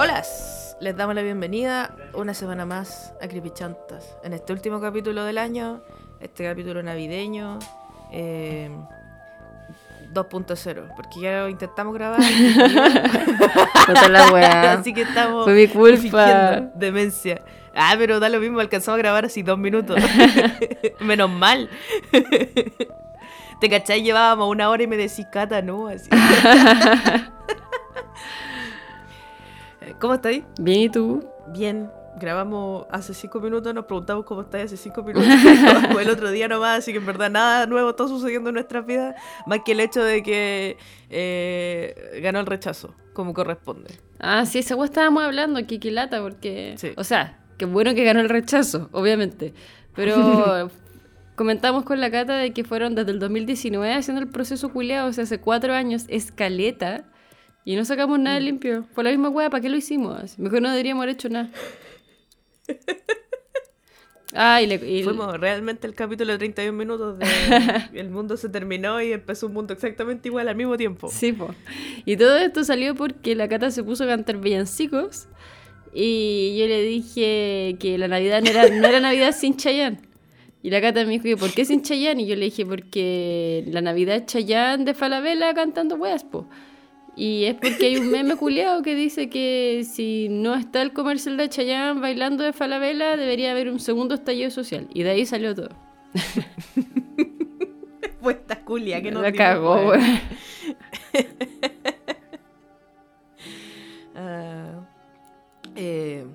Hola, les damos la bienvenida una semana más a Creepy Chantas. En este último capítulo del año, este capítulo navideño eh, 2.0, porque ya lo intentamos grabar. La weá. así que estamos Fue mi culpa. demencia. Ah, pero da lo mismo, alcanzamos a grabar así dos minutos. Menos mal. ¿Te cachai? Llevábamos una hora y me decís, Cata, no, así. ¿Cómo estáis? Bien, ¿y tú? Bien, grabamos hace cinco minutos, nos preguntamos cómo estáis hace cinco minutos. El otro día nomás, así que en verdad nada nuevo está sucediendo en nuestras vidas, más que el hecho de que eh, ganó el rechazo, como corresponde. Ah, sí, esa estábamos hablando, que qué lata, porque... Sí. O sea, qué bueno que ganó el rechazo, obviamente. Pero comentamos con la Cata de que fueron desde el 2019 haciendo el proceso culiado, o sea, hace cuatro años, escaleta, y no sacamos nada limpio. Fue la misma weá, ¿para qué lo hicimos? Mejor no deberíamos haber hecho nada. Ah, y, le, y- Fuimos realmente el capítulo de 31 minutos de El mundo se terminó y empezó un mundo exactamente igual al mismo tiempo. Sí, po. Y todo esto salió porque la Cata se puso a cantar villancicos y yo le dije que la Navidad no era, no era Navidad sin Chayanne. Y la Cata me dijo, que, ¿por qué sin Chayanne? Y yo le dije, porque la Navidad es Chayanne de Falabella cantando weas, po. Y es porque hay un meme culiado que dice que si no está el comercial de Chayanne bailando de Falabella, debería haber un segundo estallido social. Y de ahí salió todo. Fue esta culia que no la cagó. Ah, eh,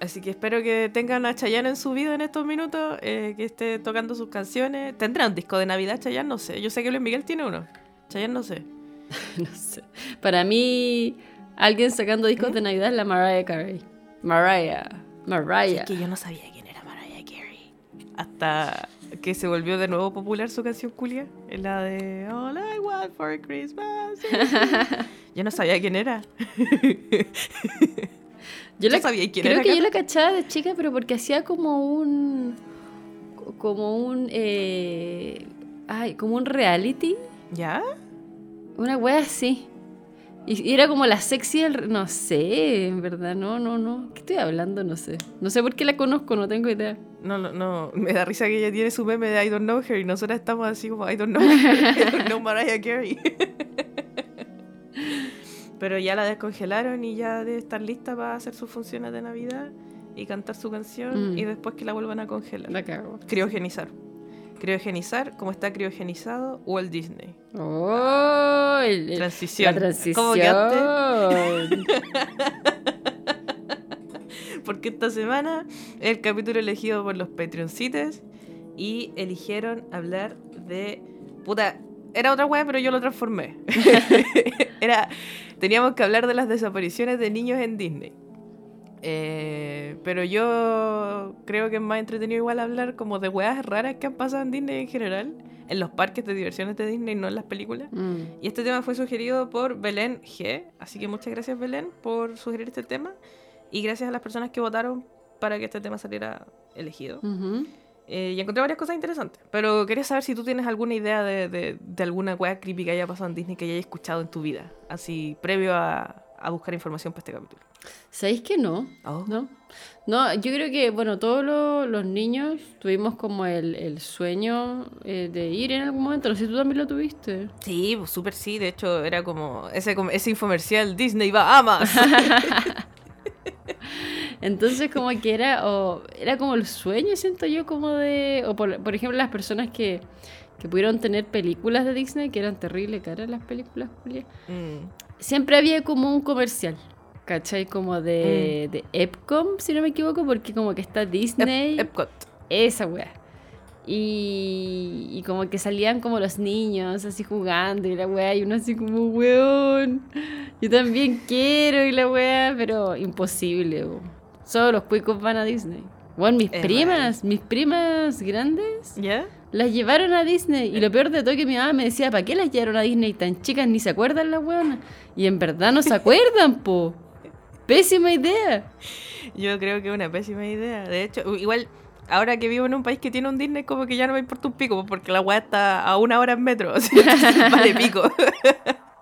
así que espero que tengan a Chayanne en su vida en estos minutos, eh, que esté tocando sus canciones. ¿Tendrá un disco de Navidad Chayanne? No sé. Yo sé que Luis Miguel tiene uno. Chayanne no sé. No sé. Para mí, alguien sacando discos de Navidad es la Mariah Carey. Mariah. Mariah. Es que yo no sabía quién era Mariah Carey. Hasta que se volvió de nuevo popular su canción culia. La de All I Want for Christmas. yo no sabía quién era. Yo ¿Tú la, sabías quién creo era, que yo la cachaba de chica, pero porque hacía como un. Como un. eh, ay, como un reality. ¿Ya? Una wea así. Y, era como la sexy del. No sé, en verdad, no, no, no. ¿Qué estoy hablando? No sé. No sé por qué la conozco, no tengo idea. No, no, no. Me da risa que ella tiene su meme de I don't know her y nosotras estamos así como I don't know her. I don't know Mariah Carey. Pero ya la descongelaron y ya debe estar lista para hacer sus funciones de Navidad y cantar su canción Mm. y después que la vuelvan a congelar. La cago. Criogenizar. Criogenizar, como está criogenizado Walt Disney. Oh, el- Transición. La transición. Porque esta semana el capítulo elegido por los Patreoncites y eligieron hablar de. Puta, era otra wea, pero yo lo transformé. era. Teníamos que hablar de las desapariciones de niños en Disney. Eh, pero yo creo que es más entretenido igual hablar como de weas raras que han pasado en Disney en general, en los parques de diversiones de Disney, no en las películas. Mm. Y este tema fue sugerido por Belén G. Así que muchas gracias Belén por sugerir este tema. Y gracias a las personas que votaron para que este tema saliera elegido. Eh, y encontré varias cosas interesantes. Pero quería saber si tú tienes alguna idea de, de- de alguna wea creepy que haya pasado en Disney que hayas escuchado en tu vida. Así, previo a, a buscar información para este capítulo. ¿Sabéis que no? Oh. ¿No? No, yo creo que, bueno, todos lo- los niños tuvimos como el, el sueño eh, de ir en algún momento. No sé si tú también lo tuviste. Sí, pues súper sí. De hecho, era como ese, ese infomercial Disney va a más. Entonces como que era, o era como el sueño, siento yo, como de, o por, por ejemplo las personas que, que pudieron tener películas de Disney, que eran terrible caras las películas, Julia. Mm. Siempre había como un comercial, ¿cachai? Como de, de Epcom, si no me equivoco, porque como que está Disney. Ep- Epcot. Esa weá. Y, y como que salían como los niños así jugando y la weá, y uno así como, weón, yo también quiero y la weá, pero imposible, weón. Solo los cuicos van a Disney. Bueno, mis Es primas, mis primas grandes, ¿Ya? Las llevaron a Disney. Y lo peor de todo que mi mamá me decía, ¿para qué las llevaron a Disney tan chicas? Ni se acuerdan las weonas. Y en verdad no se acuerdan, po. Pésima idea. Yo creo que es una pésima idea. De hecho, igual, ahora que vivo en un país que tiene un Disney, como que ya no me importa un pico, porque la weá está a una hora en metro. o sea, vale pico.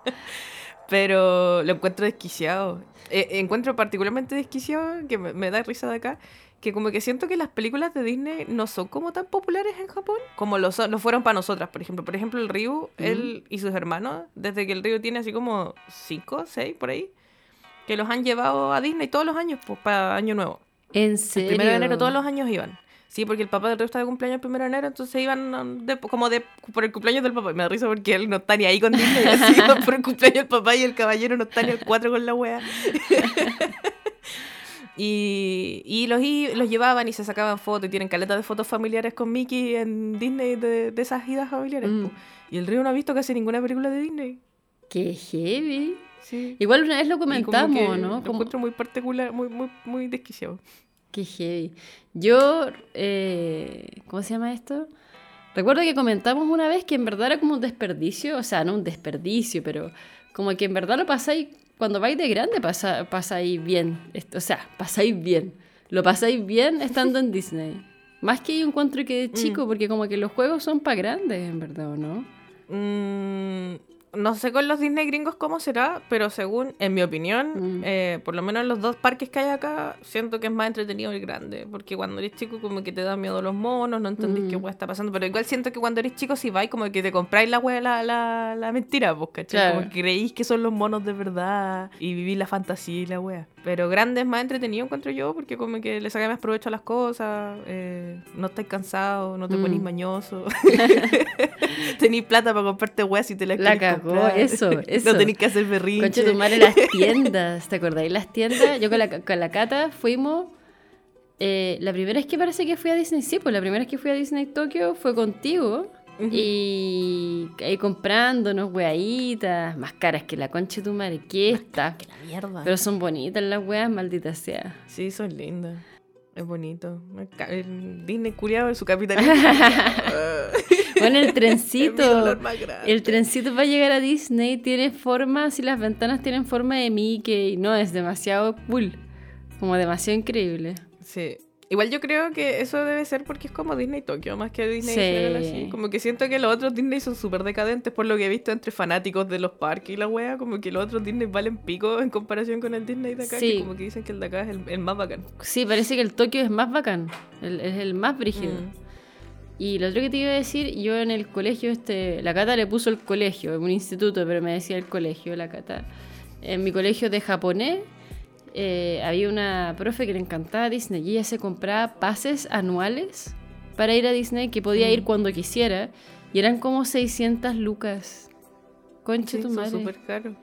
Pero lo encuentro desquiciado. Eh, encuentro particularmente desquiciado, que me, me da risa de acá, que como que siento que las películas de Disney no son como tan populares en Japón como lo, son, lo fueron para nosotras, por ejemplo. Por ejemplo, el Ryu, él y sus hermanos, desde que el Ryu tiene así como 5, 6 por ahí, que los han llevado a Disney todos los años, pues para Año Nuevo. ¿En El serio? primero de enero todos los años iban. Sí, porque el papá del Ryu está de cumpleaños el primero de enero, entonces iban um, de- como de por el cumpleaños del papá. Y me da risa porque él no está ni ahí con Disney, así por el cumpleaños del papá y el caballero no está ni al 4 con la wea. Y, y los, i- los llevaban y se sacaban fotos y tienen caletas de fotos familiares con Mickey en Disney de, de esas idas familiares. Mm. Y el Río no ha visto casi ninguna película de Disney. Qué heavy. Sí. Igual una vez lo Y como comentamos, ¿no? Lo Como- encuentro muy particular, muy, muy, muy desquiciado. Qué heavy. Yo, eh, ¿cómo se llama esto? Recuerdo que comentamos una vez que en verdad era como un desperdicio, o sea, no un desperdicio, pero como que en verdad lo pasáis, cuando vais de grande pasa, pasáis bien, o sea, pasáis bien, lo pasáis bien estando en Disney. Más que yo encuentro que de chico, porque como que los juegos son para grandes, en verdad, ¿o ¿no? Mm, no sé con los Disney gringos cómo será, pero según, en mi opinión, Mm. eh, por lo menos en los dos parques que hay acá, siento que es más entretenido el grande. Porque cuando eres chico, como que te da miedo los monos, no entendís Mm. qué hueá está pasando. Pero igual siento que cuando eres chico, si vais, como que te compráis la hueá, la, la, la mentira, pues, ¿cachai? Claro. Como que creéis que son los monos de verdad y vivís la fantasía y la hueá. Pero grande es más entretenido, encuentro yo, porque como que le sacáis más provecho a las cosas, eh, no estáis cansados, no te Mm. ponís mañoso. Tenís plata para comprarte weas y te La querés cagó, comprar. eso, eso. No tenés que hacer berrinche. Concha tu madre, las tiendas, ¿te acordáis? Las tiendas, yo con la, con la Cata fuimos, eh, la primera vez que parece que fui a Disney, sí, pues la primera vez que fui a Disney Tokio fue contigo. Y ahí comprándonos weaditas, más caras que la concha de tu madre, que esta. Que la mierda. Pero son bonitas las weas, maldita sea. Sí, son lindas. Es bonito. El Disney culiado en su capitalismo. Bueno, el trencito. El trencito para llegar a Disney tiene forma, si las ventanas tienen forma de Mickey, no, es demasiado cool, como demasiado increíble. Sí. Igual yo creo que eso debe ser porque es como Disney Tokio, más que Disney Sí. general, así. Como que siento que los otros Disney son súper decadentes por lo que he visto entre fanáticos de los parques y la wea. Como que los otros Disney valen pico en comparación con el Disney de acá. Sí. Que como que dicen que el de acá es el, el más bacán. Sí, parece que el Tokio es más bacán, el- es el más brígido. Mm. Y lo otro que te iba a decir, yo en el colegio, este, la Cata le puso el colegio, en un instituto, pero me decía el colegio, la Cata. En mi colegio de japonés eh, había una profe que le encantaba Disney y ella se compraba pases anuales para ir a Disney que podía ir Mm. cuando quisiera y eran como 600 lucas. Concha Sí, tu madre. súper caros.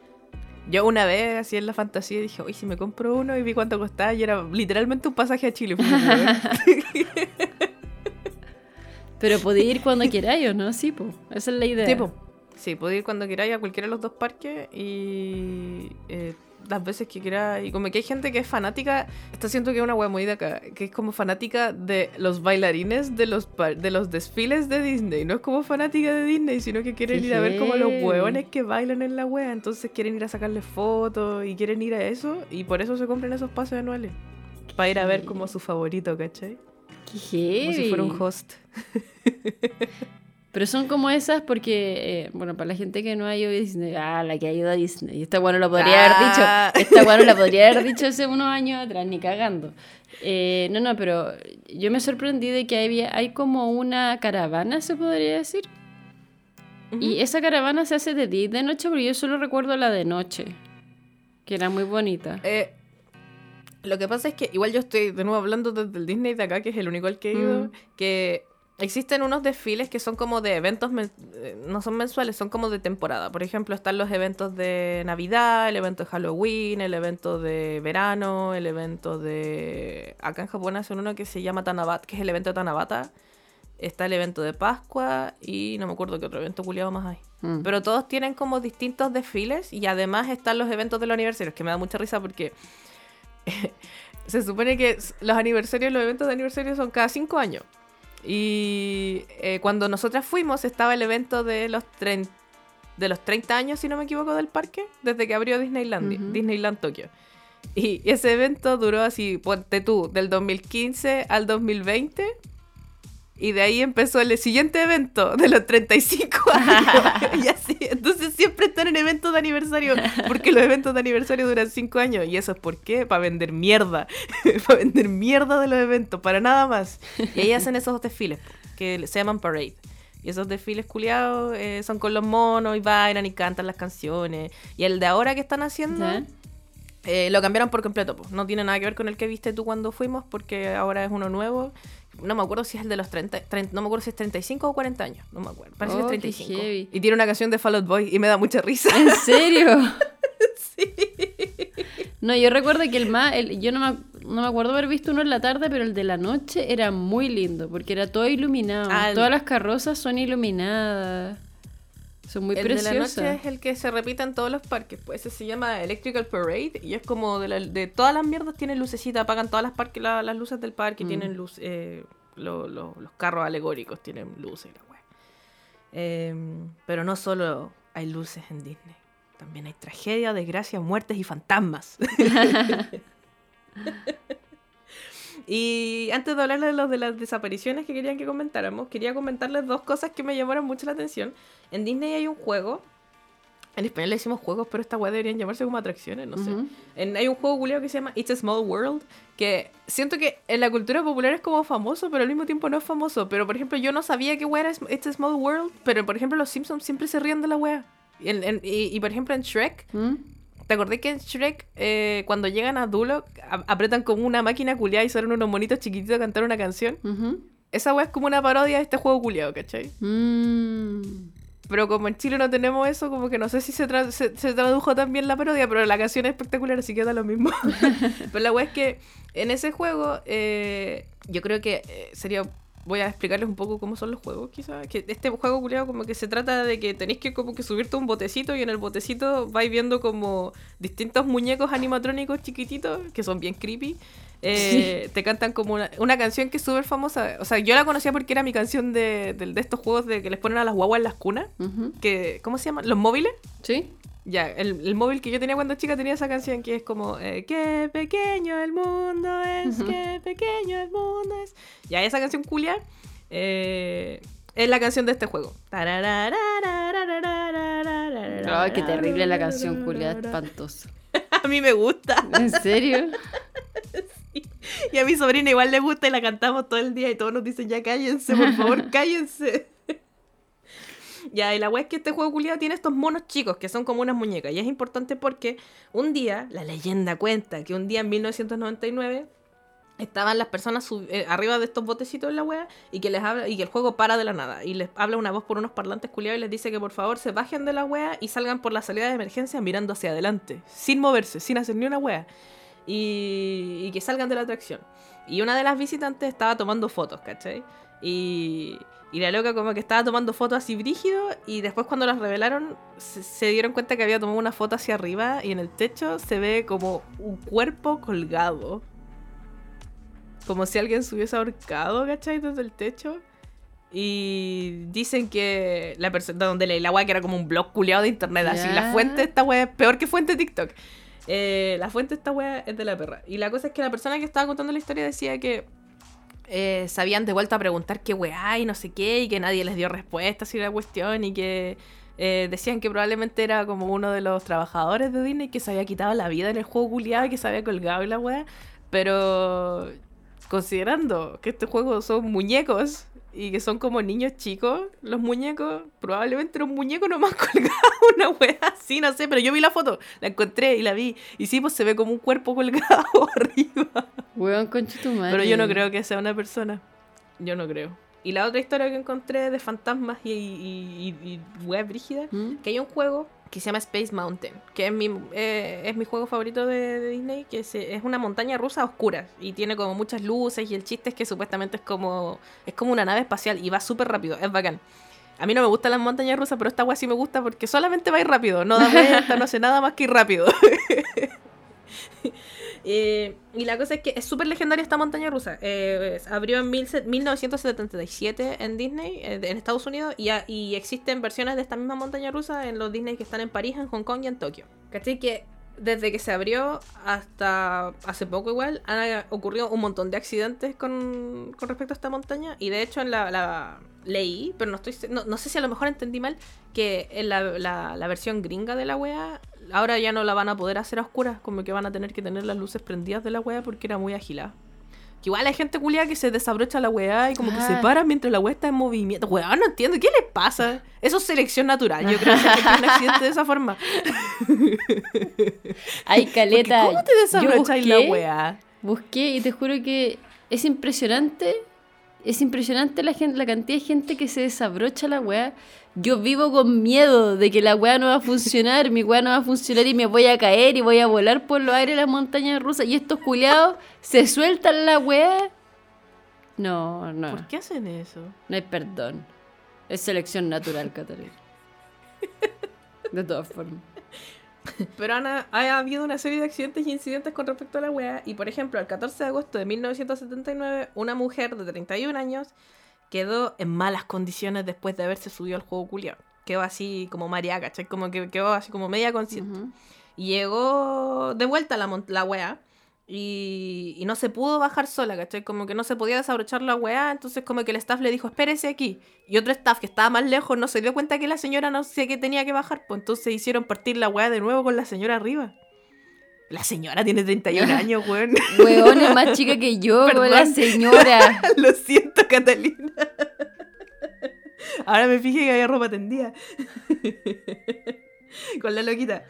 Yo una vez, así en la fantasía, dije, oye, si me compro uno y vi cuánto costaba, y era literalmente un pasaje a Chile. Pero podía ir cuando queráis o no, sí, po. Esa es la idea. Sí, po. Sí, puedo ir cuando queráis a cualquiera de los dos parques y eh, las veces que queráis. Y como que hay gente que es fanática, está siento que es una wea muy de acá, que es como fanática de los bailarines de los, de los desfiles de Disney. No es como fanática de Disney, sino que quieren ir a ver como los hueones que bailan en la wea. Entonces quieren ir a sacarle fotos y quieren ir a eso y por eso se compran esos pases anuales. Para ir a ver como su favorito, ¿cachai? Qué. Como si fuera un host. Pero son como esas porque, eh, bueno, para la gente que no ha ido a Disney, ah, la que ha ido a Disney. Esta bueno lo podría Ah. haber dicho. Esta bueno la podría haber dicho hace unos años atrás, ni cagando. Eh, no, no, pero yo me sorprendí de que hay, hay como una caravana, se podría decir. Y esa caravana se hace de día y de noche, pero yo solo recuerdo la de noche, que era muy bonita. Eh, lo que pasa es que igual yo estoy de nuevo hablando desde el Disney de acá, que es el único al que he ido, Mm. que existen unos desfiles que son como de eventos, eh, no son mensuales, son como de temporada. Por ejemplo, están los eventos de Navidad, el evento de Halloween, el evento de verano, el evento de... Acá en Japón hacen uno que se llama Tanabata, que es el evento de Tanabata. Está el evento de Pascua y no me acuerdo qué otro evento culiado más hay. Mm. Pero todos tienen como distintos desfiles y además están los eventos de los aniversarios, que me da mucha risa porque se supone que los aniversarios, los eventos de aniversario son cada cinco años. Y eh, cuando nosotras fuimos estaba el evento de los, de los 30 años, si no me equivoco, del parque, desde que abrió Disneyland. Disneyland Tokio. Y ese evento duró así, ponte tú, del 2015 al 2020. Y de ahí empezó el siguiente evento de los 35 años. y así. Entonces siempre están en eventos de aniversario. Porque los eventos de aniversario duran 5 años. ¿Y eso es por qué? Para vender mierda. para vender mierda de los eventos. Para nada más. Y ahí hacen esos desfiles que se llaman parade. Y esos desfiles culiados eh, son con los monos y bailan y cantan las canciones. Y el de ahora que están haciendo. Eh, lo cambiaron por completo, po. no tiene nada que ver con el que viste tú cuando fuimos, porque ahora es uno nuevo. No me acuerdo si es el de los 30, 30 no me acuerdo si es 35 o 40 años, no me acuerdo. Parece Oh, que es 35. heavy. Y tiene una canción de Fall Out Boy y me da mucha risa. ¿En serio? No, yo recuerdo que el más, el- yo no me, no me acuerdo haber visto uno en la tarde, pero el de la noche era muy lindo, porque era todo iluminado. Ah, Todas las carrozas son iluminadas. Son muy el preciosas. de la noche es el que se repite en todos los parques, pues ese se llama Electrical Parade y es como de, la- de todas las mierdas tienen lucecita, apagan todas las, parques, la- las luces del parque, Mm. tienen luz, eh, lo- lo- los carros alegóricos tienen luces la wea. Em, pero no solo hay luces en Disney, también hay tragedia, desgracia, muertes y fantasmas. Y antes de hablarles de los de las desapariciones que querían que comentáramos, quería comentarles dos cosas que me llamaron mucho la atención. En Disney hay un juego. En español le decimos juegos, pero esta weá deberían llamarse como atracciones, no sé. Ujú. En- hay un juego culiao que se llama It's a Small World, que siento que en la cultura popular es como famoso, pero al mismo tiempo no es famoso. Pero por ejemplo, yo no sabía que weá era It's a Small World, pero por ejemplo, los Simpsons siempre se ríen de la weá. Y, y- y, por ejemplo, en Shrek, ¿Mm? ¿Te acordé que en Shrek, eh, cuando llegan a Duloc, a- apretan como una máquina culiada y salen unos monitos chiquititos a cantar una canción? Esa weá es como una parodia de este juego culiado, ¿cachai? Mm. Pero como en Chile no tenemos eso, como que no sé si se, tra- se, se tradujo tan bien la parodia, pero la canción es espectacular, así que da lo mismo. pero la weá es que en ese juego, eh, yo creo que eh, sería. Voy a explicarles un poco cómo son los juegos, quizás. Que este juego culiado como que se trata de que tenéis que como que subirte a un botecito y en el botecito vais viendo como distintos muñecos animatrónicos chiquititos, que son bien creepy. Eh, Te cantan como una, una canción que es súper famosa. O sea, yo la conocía porque era mi canción de, de, de estos juegos de que les ponen a las guaguas en las cunas. Que, ¿Cómo se llaman? ¿Los móviles? ¿Sí? Ya, el, el móvil que yo tenía cuando chica tenía esa canción que es como eh, Qué pequeño el mundo es, Ujú. qué pequeño el mundo es. Ya, esa canción culia eh, es la canción de este juego. Ay, qué terrible la canción, culiada, espantosa. A mí me gusta. ¿En serio? Y a mi sobrina igual le gusta y la cantamos todo el día y todos nos dicen ya cállense, por favor, cállense. Ya, y la wea es que este juego culiado tiene estos monos chicos que son como unas muñecas. Y es importante porque un día, la leyenda cuenta que un día en 1999 estaban las personas eh, arriba de estos botecitos en la wea y que les habla y que el juego para de la nada. Y les habla una voz por unos parlantes culiados y les dice que por favor se bajen de la wea y salgan por la salida de emergencia mirando hacia adelante, sin moverse, sin hacer ni una wea. Y, y que salgan de la atracción. Y una de las visitantes estaba tomando fotos, ¿cachai? Y, y la loca como que estaba tomando fotos así brígido y después cuando las revelaron se, se dieron cuenta que había tomado una foto hacia arriba y en el techo se ve como un cuerpo colgado. Como si alguien se hubiese ahorcado, ¿cachai? Desde el techo. Y dicen que la persona donde leí la weá que era como un blog culiado de internet, así Ya. la fuente de esta weá es peor que fuente de TikTok. Eh, la fuente de esta weá es de la perra. Y la cosa es que la persona que estaba contando la historia decía que eh, se habían devuelto a preguntar qué weá y no sé qué, y que nadie les dio respuestas y la cuestión, y que eh, decían que probablemente era como uno de los trabajadores de Disney que se había quitado la vida en el juego culiado que se había colgado y la weá. Pero considerando que este juego son muñecos y que son como niños chicos, los muñecos, probablemente era un muñeco nomás colgado, una wea así, no sé, pero yo vi la foto, la encontré y la vi, y sí, pues se ve como un cuerpo colgado arriba. Hueón concha tu madre. Pero yo no creo que sea una persona. Yo no creo. Y la otra historia que encontré de fantasmas y, y, y, y web brígida, ¿Mm? que hay un juego que se llama Space Mountain, que es mi, eh, es mi juego favorito de, de Disney, que se- es una montaña rusa a oscuras y tiene como muchas luces y el chiste es que supuestamente es como, es como una nave espacial y va súper rápido, es bacán. A mí no me gustan las montañas rusas, pero esta guay sí me gusta porque solamente va a ir rápido, no da vuelta, no hace nada más que ir rápido. Eh, y la cosa es que es súper legendaria esta montaña rusa. Eh, abrió en mil se- 1977 en Disney, eh, en Estados Unidos, y, a- y existen versiones de esta misma montaña rusa en los Disney que están en París, en Hong Kong y en Tokio. ¿Cachai? Que desde que se abrió hasta hace poco igual, han ocurrido un montón de accidentes con, con respecto a esta montaña. Y de hecho en la leí, pero no estoy no, no sé si a lo mejor entendí mal, que en la, la, la versión gringa de la wea, ahora ya no la van a poder hacer a oscuras, como que van a tener que tener las luces prendidas de la wea porque era muy agilada. Que igual hay gente culia que se desabrocha la weá y como que se Ah. para mientras la weá está en movimiento. Weá, no entiendo, ¿qué les pasa? Eso es selección natural. Yo creo que tiene un accidente de esa forma. Hay Porque caleta. ¿Cómo te Yo desabrochas la weá? Busqué y te juro que es impresionante. Es impresionante la, gente, la cantidad de gente que se desabrocha la weá. Yo vivo con miedo de que la weá no va a funcionar, mi weá no va a funcionar y me voy a caer y voy a volar por los aires de las montañas rusas. Y estos culiados se sueltan la weá. No, no. ¿Por qué hacen eso? No hay perdón. Es selección natural, Catalina. De todas formas. Pero ha habido una serie de accidentes y incidentes con respecto a la weá. Y por ejemplo, el 14 de agosto de 1979, una mujer de 31 años quedó en malas condiciones después de haberse subido al juego culiao. Quedó así como María, ¿cachai? Como que quedó así como media consciente. Y llegó de vuelta la, la weá. Y, y no se pudo bajar sola, ¿cachai? Como que no se podía desabrochar la weá. Entonces como que el staff le dijo, espérese aquí. Y otro staff que estaba más lejos no se dio cuenta que la señora no sé qué tenía que bajar. Pues entonces hicieron partir la weá de nuevo con la señora arriba. La señora tiene 31 años, weón. Weón es más chica que yo, Perdón. la señora. Lo siento, Catalina. Ahora me fijé que había ropa tendida. Con la loquita.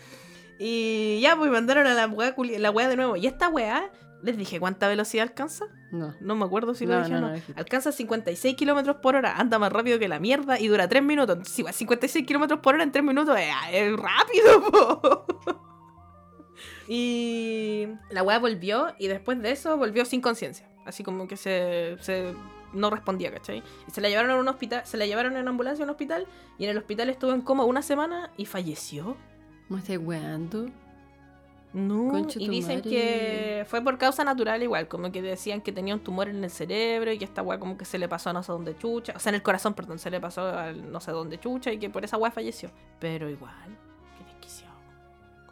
Y ya, pues mandaron a la weá, la weá de nuevo. Y esta weá, les dije cuánta velocidad alcanza. No. No me acuerdo si lo No, dije o no. no. Alcanza 56 kilómetros por hora. Anda más rápido que la mierda y dura 3 minutos. Entonces, igual, 56 kilómetros por hora en 3 minutos es, es rápido, po. Y la weá volvió y después de eso volvió sin conciencia. Así como que se, se no respondía, ¿cachai? Y se la llevaron a un hospital, se la llevaron en ambulancia a un hospital y en el hospital estuvo en coma una semana y falleció. ¿Me estás weando? No, Concha y dicen madre. que fue por causa natural igual, como que decían que tenía un tumor en el cerebro y que esta weá como que se le pasó a no sé dónde chucha, o sea, en el corazón, perdón, se le pasó al no sé dónde chucha y que por esa weá falleció. Pero igual, qué desquiciado.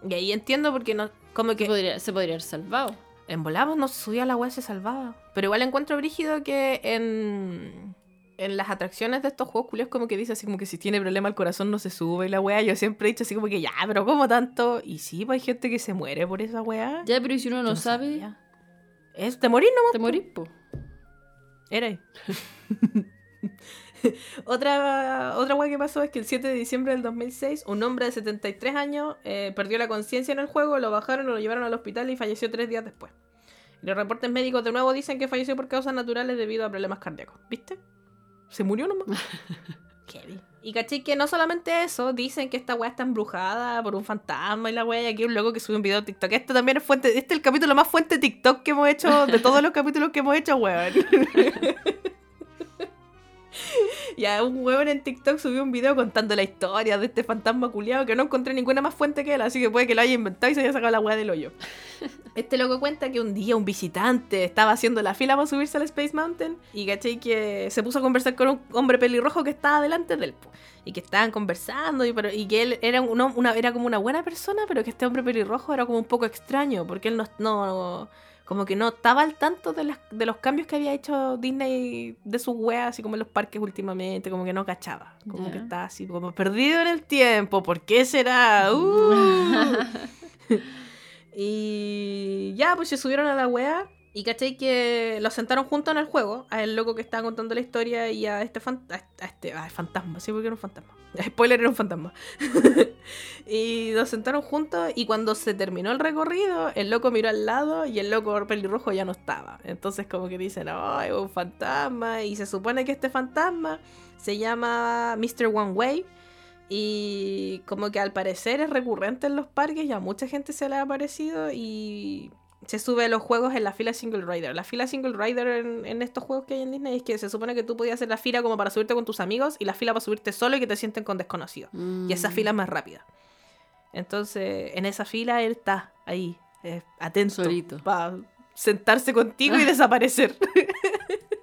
Y ahí entiendo porque no, como Se que podría, se podría haber salvado. en volamos no se subía la weá, se salvaba. Pero igual encuentro brígido que en, en las atracciones de estos juegos culios como que dice así como que si tiene problema el corazón no se sube y la weá. Yo siempre he dicho así como que ya, pero ¿cómo tanto? Y sí, pues hay gente que se muere por esa weá. Ya, pero ¿y si uno no sabe? sabía. Es te morís nomás. Te morís, po. Era ahí. otra, otra weá que pasó es que el 7 de diciembre del 2006, un hombre de 73 años eh, perdió la conciencia en el juego, lo bajaron, lo llevaron al hospital y falleció tres días después. Los reportes médicos de nuevo dicen que falleció por causas naturales debido a problemas cardíacos. ¿Viste? Se murió nomás. Heavy. Y caché que no solamente eso, dicen que esta weá está embrujada por un fantasma y la weá, y aquí un loco que sube un video a TikTok. Este también es fuente, este es el capítulo más fuente de TikTok que hemos hecho, de todos los capítulos que hemos hecho, weón. Ya, un weón en TikTok subió un video contando la historia de este fantasma culiado que no encontré ninguna más fuente que él, así que puede que lo haya inventado y se haya sacado la weá del hoyo. Este loco cuenta que un día un visitante estaba haciendo la fila para subirse al Space Mountain y caché que se puso a conversar con un hombre pelirrojo que estaba delante del. Y que estaban conversando y, pero- y que él era, un hom- una, era como una buena persona, pero que este hombre pelirrojo era como un poco extraño porque él no, no como que no estaba al tanto de, las- de los cambios que había hecho Disney de sus weas, así como en los parques últimamente, como que no cachaba, como que estaba así como perdido en el tiempo, ¿por qué será? Uh. y ya, pues se subieron a la wea y caché que los sentaron juntos en el juego, a el loco que estaba contando la historia y a este, fan- este, a este- a fantasma, sí, porque era un fantasma. Spoiler era un fantasma. y los sentaron juntos y cuando se terminó el recorrido, el loco miró al lado y el loco pelirrojo ya no estaba. Entonces como que dicen, oh, es un fantasma. Y se supone que este fantasma se llama Mr. One Way. Y como que al parecer es recurrente en los parques y a mucha gente se le ha aparecido y se sube a los juegos en la fila single rider. La fila single rider en, en estos juegos que hay en Disney es que se supone que tú podías hacer la fila como para subirte con tus amigos y la fila para subirte solo y que te sienten con desconocidos. Y esa Mm. fila es más rápida. Entonces, en esa fila él está ahí, eh, atento. Solito. Para sentarse contigo y desaparecer.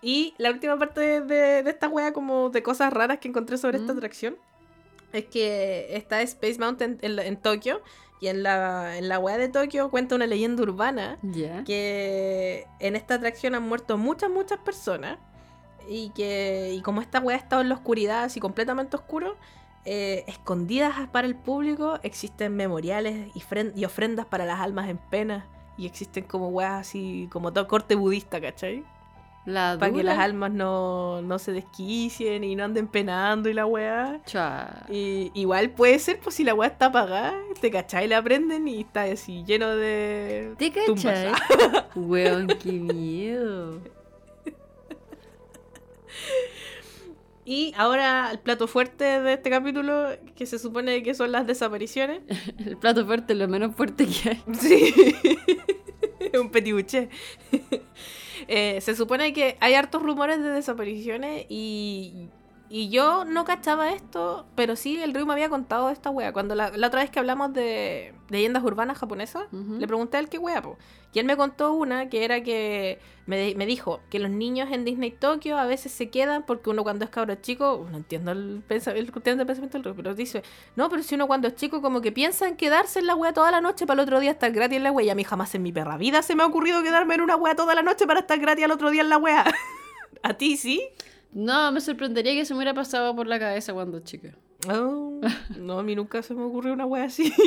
y la última parte de, de- de esta wea, como de cosas raras que encontré sobre esta Mm. atracción, es que está Space Mountain en, la- en Tokio y en la, en la wea de Tokio cuenta una leyenda urbana que en esta atracción han muerto muchas, muchas personas y que y como esta wea ha estado en la oscuridad, así completamente oscuro, eh, escondidas para el público existen memoriales y, y ofrendas para las almas en pena y existen como weas así, como todo corte budista, ¿cachai? La Para que las almas no, no se desquicien y no anden penando y la wea. Chua. Y igual puede ser, pues si la weá está apagada, te cachai, la prenden y está así lleno de. ¿Te cachai? Weón, qué miedo. Y ahora el plato fuerte de este capítulo, que se supone que son las desapariciones. El plato fuerte es lo menos fuerte que hay. Sí. Un petibuché. Eh, se supone que hay hartos rumores de desapariciones y, y yo no cachaba esto, pero sí el Ryu me había contado esta wea. Cuando la, la otra vez que hablamos de leyendas urbanas japonesas, le pregunté a él qué wea, po. Y él me contó una que era que me, me dijo que los niños en Disney Tokio a veces se quedan porque uno cuando es cabro chico, no entiendo el, pensa- el, entiendo el pensamiento del Ryu, pero dice, no, pero si uno cuando es chico como que piensa en quedarse en la wea toda la noche para el otro día estar gratis en la wea. Y a mí jamás en mi perra vida se me ha ocurrido quedarme en una wea toda la noche para estar gratis al otro día en la wea. ¿A ti sí? No, me sorprendería que se me hubiera pasado por la cabeza cuando chica. Oh, no, a mí nunca se me ocurrió una wea así.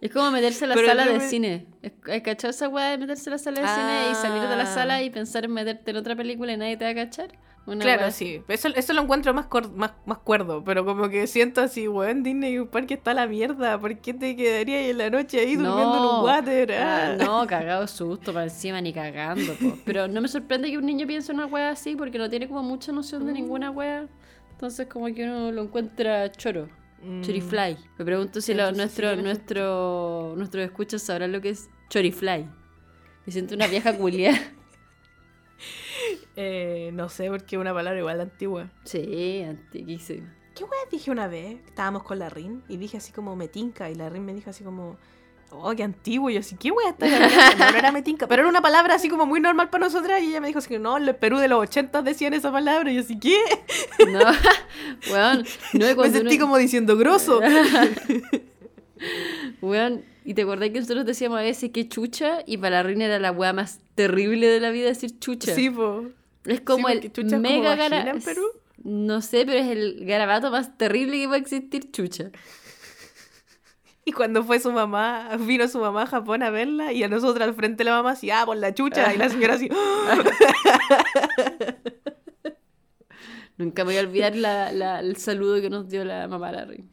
Es como meterse a la Pero sala de me- cine. ¿Has cachado esa weá de meterse a la sala de Ah. cine y salir de la sala y pensar en meterte en otra película y nadie te va a cachar? Una claro, sí. Eso, eso lo encuentro más, más, más cuerdo, pero como que siento así, weón, Disney Parque está la mierda. ¿Por qué te quedarías en la noche ahí durmiendo en un water? ah, Ah. no, cagado susto para encima ni cagando. po. Pero no me sorprende que un niño piense en una wea así porque no tiene como mucha noción de ninguna wea. Entonces como que uno lo encuentra choro. Mm. Chorifly. Me pregunto si lo- nuestro, sí nuestro, nuestros escuchas sabrán lo que es Chorifly. Me siento una vieja culia. Eh, no sé, porque es una palabra igual antigua. sí, antiquísima. ¿Qué weá dije una vez? Estábamos con la Rin y dije así como metinca y la Rin me dijo así como, oh, qué antiguo. Y yo así, ¿qué weá está? No, no era metinca, pero era una palabra así como muy normal para nosotras y ella me dijo así que no, en el Perú de los 80 decían esa palabra y yo así, ¿qué? No, weón, no es Me sentí uno- como diciendo grosso. Weón, y te acordás que nosotros decíamos a veces que chucha y para la reina era la weá más terrible de la vida decir chucha. Sí, po. Es como Sí, el chucha mega vagina gara- en Perú. No sé, pero es el garabato más terrible que puede existir, chucha. Y cuando fue su mamá, vino su mamá a Japón a verla y a nosotros al frente de la mamá así, ah, por la chucha. Y la señora así, "Ah". Nunca me voy a olvidar la- la- el saludo que nos dio la mamá a la reina.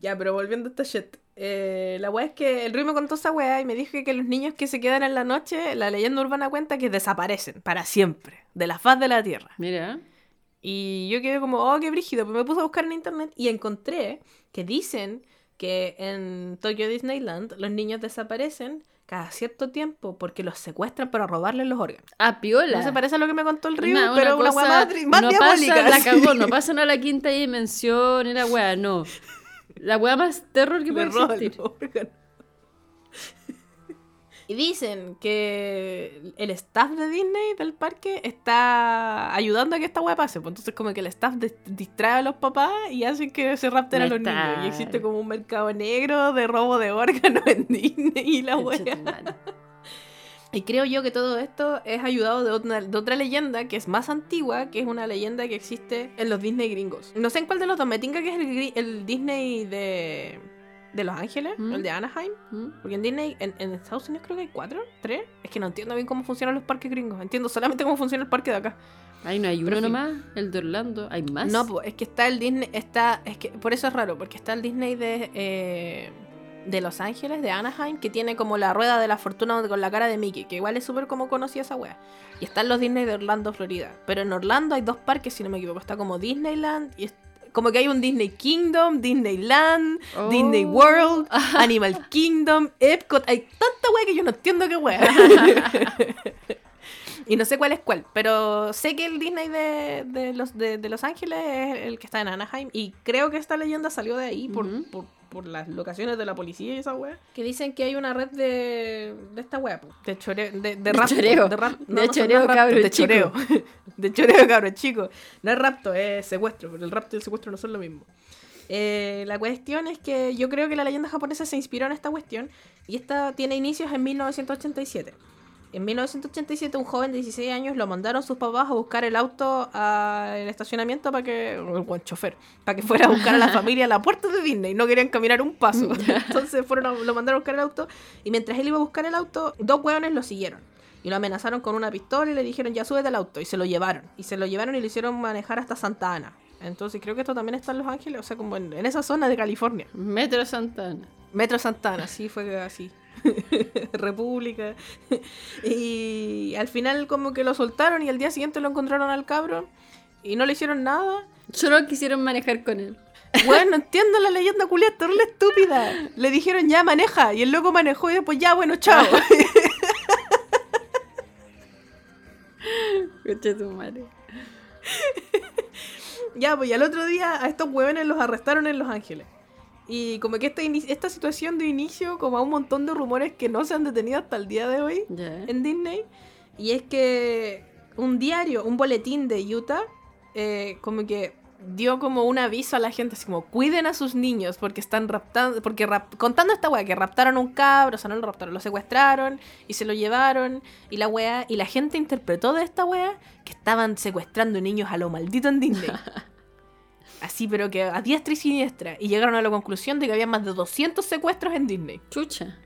Ya, pero volviendo a esta shit. Eh, la weá es que el Rui me contó esa weá y me dijo que los niños que se quedan en la noche, la leyenda urbana cuenta que desaparecen para siempre, de la faz de la tierra. Mira, Y yo quedé como, oh, qué brígido. Pues me puse a buscar en internet y encontré que dicen que en Tokyo Disneyland los niños desaparecen cada cierto tiempo porque los secuestran para robarles los órganos. ah, piola. No se parece a lo que me contó el Ryu, Una- pero una cosa- weá más, más no diabólica. Pasa, la cagó, no pasan a la quinta dimensión, era weá, no. La weá más terror que puede existir. Y dicen que el staff de Disney del parque está ayudando a que esta weá pase. Pues entonces como que el staff dis- distrae a los papás y hacen que se rapten a los está- niños. Y existe como un mercado negro de robo de órganos en Disney y la weá. Y creo yo que todo esto es ayudado de otra, de otra leyenda que es más antigua, que es una leyenda que existe en los Disney gringos. No sé en cuál de los dos, me tinca que es el, Disney de, de Los Ángeles, ¿Mm? el de Anaheim. ¿Mm? Porque en Disney, en, en Estados Unidos creo que hay cuatro, tres. Es que no entiendo bien cómo funcionan los parques gringos. Entiendo solamente cómo funciona el parque de acá. Ay, no hay uno sí. nomás, el de Orlando. ¿Hay más? No, pues es que está el Disney, está, es que por eso es raro, porque está el Disney de, eh, de Los Ángeles, de Anaheim, que tiene como la rueda de la fortuna con la cara de Mickey, que igual es súper como conocía esa wea. Y están los Disney de Orlando, Florida. Pero en Orlando hay dos parques, si no me equivoco. Está como Disneyland y es- como que hay un Disney Kingdom, Disneyland, Oh. Disney World, Animal Kingdom, Epcot. Hay tanta wea que yo no entiendo qué wea. y no sé cuál es cuál, pero sé que el Disney de, de los, de, de Los Ángeles es el que está en Anaheim. Y creo que esta leyenda salió de ahí por, por, por las locaciones de la policía y esa weá, que dicen que hay una red de, de esta weá, po, de choreo, de, de rapto, choreo. de, rap- De son choreo, cabros de choreo, de choreo cabros chicos, no es rapto, es secuestro, pero el rapto y el secuestro no son lo mismo. Eh, la cuestión es que yo creo que la leyenda japonesa se inspiró en esta cuestión y esta tiene inicios en 1987. En 1987 un joven de 16 años lo mandaron sus papás a buscar el auto al estacionamiento para que, el buen chofer, para que fuera a buscar a la familia a la puerta de Disney. No querían caminar un paso. Entonces fueron a- lo mandaron a buscar el auto y mientras él iba a buscar el auto, dos hueones lo siguieron. Y lo amenazaron con una pistola y le dijeron ya súbete al auto. Y se lo llevaron. Y se lo llevaron y lo hicieron manejar hasta Santa Ana. Entonces creo que esto también está en Los Ángeles, o sea, como en, en esa zona de California. Metro Santana. Metro Santana, sí, fue así. República. y al final como que lo soltaron y al día siguiente lo encontraron al cabro y no le hicieron nada. Solo quisieron manejar con él. Bueno, entiendo la leyenda culia, terrible estúpida. Le dijeron ya maneja y el loco manejó y después ya, bueno, chao. Coche tu madre. ya, pues y al otro día a estos huevones los arrestaron en Los Ángeles. Y como que esta, ini- esta situación de inicio como a un montón de rumores que no se han detenido hasta el día de hoy. En Disney. Y es que un diario, un boletín de Utah, eh, como que dio como un aviso a la gente, así como cuiden a sus niños porque están raptando, porque rap- contando esta wea que raptaron a un cabro, o sea, no lo raptaron, lo secuestraron y se lo llevaron y la wea, y la gente interpretó de esta wea que estaban secuestrando niños a lo maldito en Disney. Así, pero que a diestra y siniestra. Y llegaron a la conclusión de que había más de 200 secuestros en Disney. Chucha.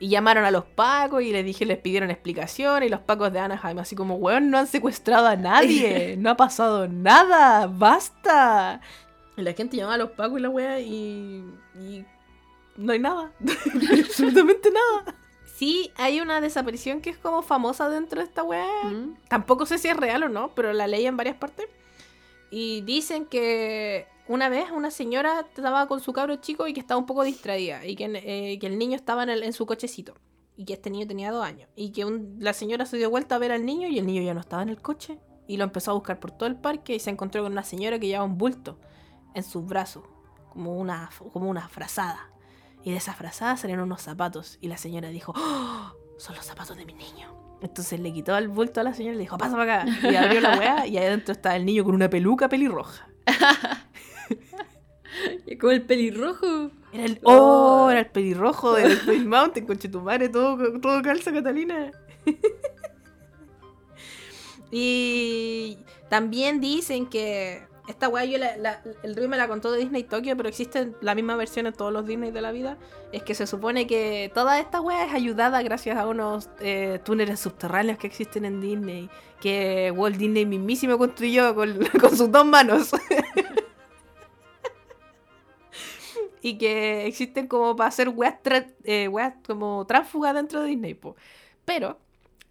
Y llamaron a los pacos y les dije, les pidieron explicación y los pacos de Anaheim así como, weón, no han secuestrado a nadie, no ha pasado nada, basta. Y la gente llamaba a los pacos y la wea y, y no hay nada, absolutamente nada. Sí, hay una desaparición que es como famosa dentro de esta wea. ¿Mm? Tampoco sé si es real o no, pero la leí en varias partes. Y dicen que una vez una señora estaba con su cabro chico y que estaba un poco distraída. Y que, eh, que el niño estaba en, el- en su cochecito. Y que este niño tenía dos años. Y que la señora se dio vuelta a ver al niño y el niño ya no estaba en el coche. Y lo empezó a buscar por todo el parque y se encontró con una señora que llevaba un bulto en sus brazos. Como una, como una frazada. Y de esa frazada salieron unos zapatos. Y la señora dijo, "Oh, son los zapatos de mi niño. Entonces le quitó el bulto a la señora y le dijo, pasa para acá. Y abrió la weá y ahí adentro estaba el niño con una peluca pelirroja. Y como el pelirrojo. Era el, oh, era el pelirrojo del Space Mountain, conche tu madre, todo, todo calza Catalina. y también dicen que esta weá, yo la- el Rui me la contó de Disney Tokyo, pero existe la misma versión en todos los Disney de la vida. Es que se supone que toda esta weá es ayudada gracias a unos eh, túneles subterráneos que existen en Disney. Que Walt Disney mismísimo construyó con, sus dos manos. y que existen como para hacer weas, eh, como tránsfugas dentro de Disney. po. Pero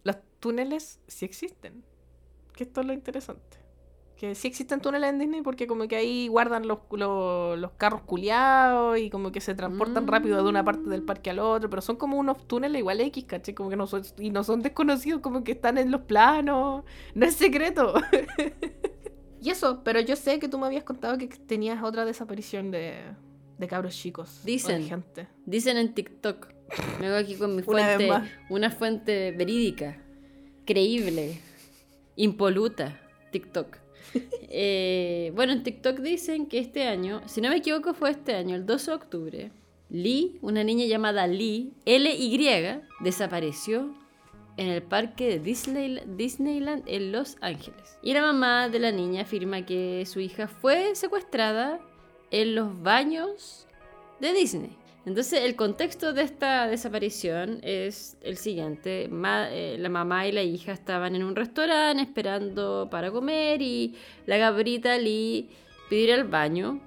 los túneles sí existen. Que esto es lo interesante. Que sí existen túneles en Disney porque como que ahí guardan los, los, los carros culiados y como que se transportan Mm. rápido de una parte del parque al otro, pero son como unos túneles igual X, ¿caché? Como que no son, y no son desconocidos, como que están en los planos. No es secreto. y eso, pero yo sé que tú me habías contado que tenías otra desaparición de, de cabros chicos. Dicen. gente. Dicen en TikTok. Me hago aquí con mi fuente. Una fuente verídica. Creíble. Impoluta. TikTok. Eh, bueno, en TikTok dicen que este año, si no me equivoco, fue este año, el 12 de octubre, Lee, una niña llamada Lee, L-Y, desapareció en el parque de Disney- Disneyland en Los Ángeles. Y la mamá de la niña afirma que su hija fue secuestrada en los baños de Disney. Entonces, el contexto de esta desaparición es el siguiente. Ma- eh, la mamá y la hija estaban en un restaurante esperando para comer y la cabrita Lee pidió al baño.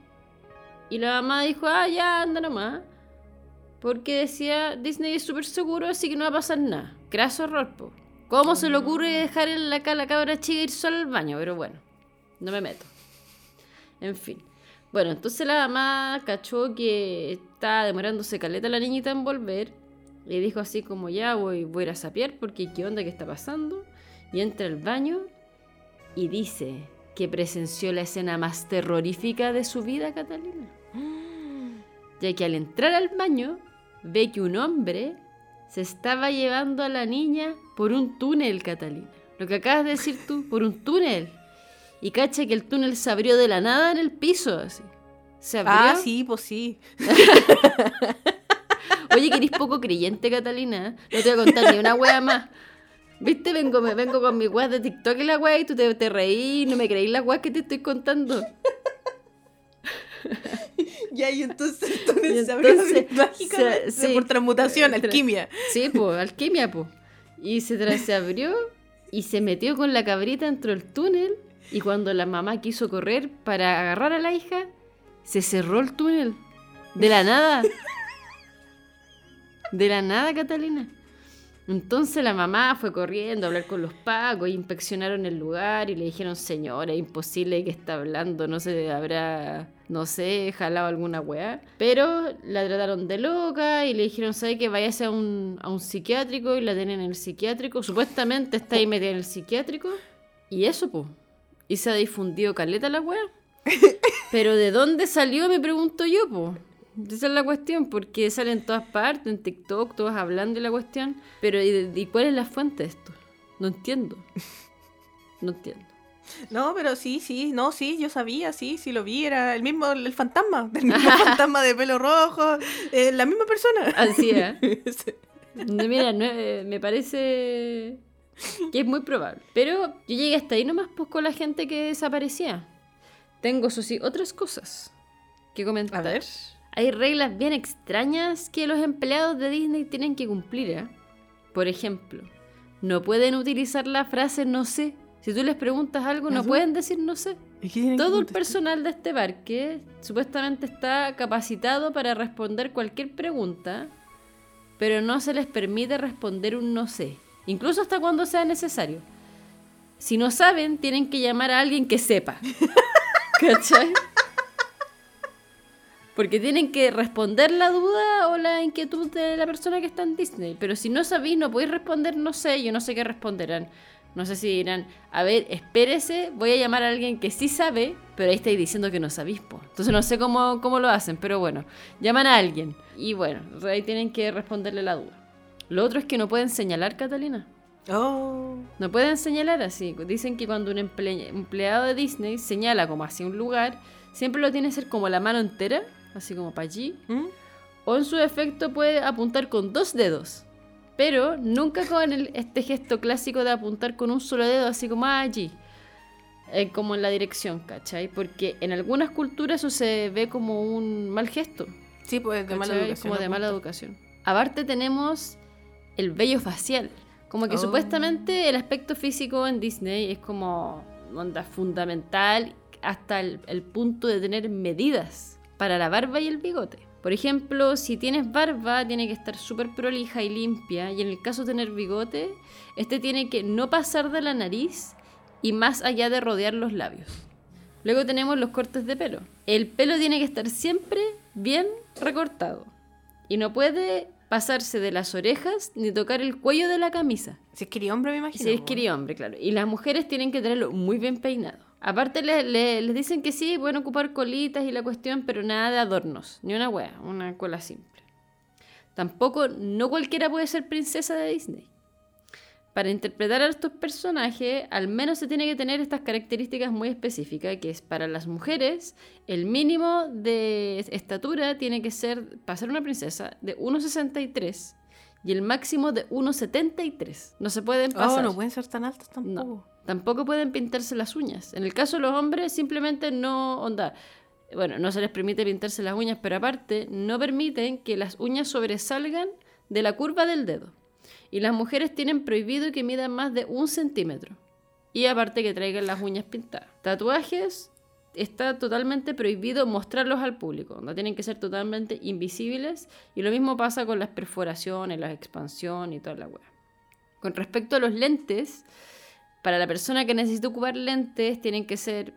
Y la mamá dijo, ah, ya, anda nomás. Porque decía, Disney es súper seguro, así que no va a pasar nada. Craso error, po. ¿Cómo se le ocurre dejar en la, la cabra chica ir sola al baño? Pero bueno, no me meto. En fin. Bueno, entonces la mamá cachó que estaba demorándose caleta la niñita en volver. Y dijo así como, ya voy, voy a ir a sapear porque qué onda que está pasando. Y entra al baño y dice que presenció la escena más terrorífica de su vida, Catalina. ya que al entrar al baño ve que un hombre se estaba llevando a la niña por un túnel, Catalina. Lo que acabas de decir tú, por un túnel. Y cacha que el túnel se abrió de la nada en el piso, así. Se abrió. Ah, sí, pues sí. Oye, que eres poco creyente, Catalina. No te voy a contar ni una wea más. ¿Viste? Vengo, me vengo con mi wea de TikTok y la wea y tú te, te reí, no me creí la wea que te estoy contando. Ya, y entonces el túnel Y se abrió entonces, se- sí. por transmutación, Tra- alquimia. Sí, pues, alquimia, pues. Y se, se abrió y se metió con la cabrita dentro del túnel. Y cuando la mamá quiso correr para agarrar a la hija, se cerró el túnel. De la nada. De la nada, Catalina. Entonces la mamá fue corriendo a hablar con los pacos y inspeccionaron el lugar y le dijeron, señora, imposible que está hablando, no se habrá, no sé, jalado alguna weá. Pero la trataron de loca y le dijeron, ¿sabe que váyase a un, a un psiquiátrico? Y la tienen en el psiquiátrico. Supuestamente está ahí metida en el psiquiátrico. Y eso, pues. Y se ha difundido caleta la weá. Pero ¿de dónde salió? Me pregunto yo, pues. Esa es la cuestión, porque sale en todas partes, en TikTok, todos hablando de la cuestión. Pero ¿y, y cuál es la fuente de esto? No entiendo. No entiendo. No, pero sí, sí, no, sí, yo sabía, sí, sí lo vi, era el mismo, el fantasma, el mismo fantasma de pelo rojo, eh, la misma persona. Así es. Sí. Mira, no, eh, me parece que es muy probable. Pero yo llegué hasta ahí nomás pues, con la gente que desaparecía. Tengo, eso sí, otras cosas que comentar. A ver. Hay reglas bien extrañas que los empleados de Disney tienen que cumplir. ¿eh? Por ejemplo, no pueden utilizar la frase no sé. Si tú les preguntas algo, no Ajá. pueden decir no sé. ¿Y qué tienen que Todo el personal de este parque supuestamente está capacitado para responder cualquier pregunta, pero no se les permite responder un no sé, incluso hasta cuando sea necesario. Si no saben, tienen que llamar a alguien que sepa. ¿Cachai? Porque tienen que responder la duda o la inquietud de la persona que está en Disney. Pero si no sabéis, no podéis responder, no sé, yo no sé qué responderán. No sé si dirán, a ver, espérese, voy a llamar a alguien que sí sabe, pero ahí estáis diciendo que no sabéis, po. Entonces no sé cómo, cómo lo hacen, pero bueno, llaman a alguien. Y bueno, ahí tienen que responderle la duda. Lo otro es que no pueden señalar, Catalina. Oh. No pueden señalar así. Dicen que cuando un emple- empleado de Disney señala como hacia un lugar, siempre lo tiene que hacer como la mano entera, así como para allí. ¿Mm? O en su defecto puede apuntar con dos dedos. Pero nunca con el- este gesto clásico de apuntar con un solo dedo, así como allí. eh, como en la dirección, ¿cachai? Porque en algunas culturas eso se ve como un mal gesto. Sí, pues de mala educación. Como de mala educación. Aparte tenemos el vello facial. Como que Oh. supuestamente el aspecto físico en Disney es como onda fundamental hasta el, el punto de tener medidas para la barba y el bigote. Por ejemplo, si tienes barba, tiene que estar súper prolija y limpia. Y en el caso de tener bigote, este tiene que no pasar de la nariz y más allá de rodear los labios. Luego tenemos los cortes de pelo. El pelo tiene que estar siempre bien recortado. Y no puede pasarse de las orejas ni tocar el cuello de la camisa. Si es quería hombre, me imagino. Si es po. querido hombre, claro. Y las mujeres tienen que tenerlo muy bien peinado. Aparte le- le- les dicen que sí, pueden ocupar colitas y la cuestión, pero nada de adornos. Ni una wea, una cola simple. Tampoco, no cualquiera puede ser princesa de Disney. Para interpretar a estos personajes, al menos se tiene que tener estas características muy específicas, que es para las mujeres, el mínimo de estatura tiene que ser, para ser una princesa, de 1,63 y el máximo de 1,73. No se pueden pasar. Oh, no pueden ser tan altos tampoco. No. Tampoco pueden pintarse las uñas. En el caso de los hombres, simplemente no. Onda. Bueno, no se les permite pintarse las uñas, pero aparte, no permiten que las uñas sobresalgan de la curva del dedo. Y las mujeres tienen prohibido que midan más de un centímetro. Y aparte que traigan las uñas pintadas. Tatuajes, está totalmente prohibido mostrarlos al público. Onda, tienen que ser totalmente invisibles. Y lo mismo pasa con las perforaciones, la expansión y toda la wea. Con respecto a los lentes, para la persona que necesita ocupar lentes, tienen que ser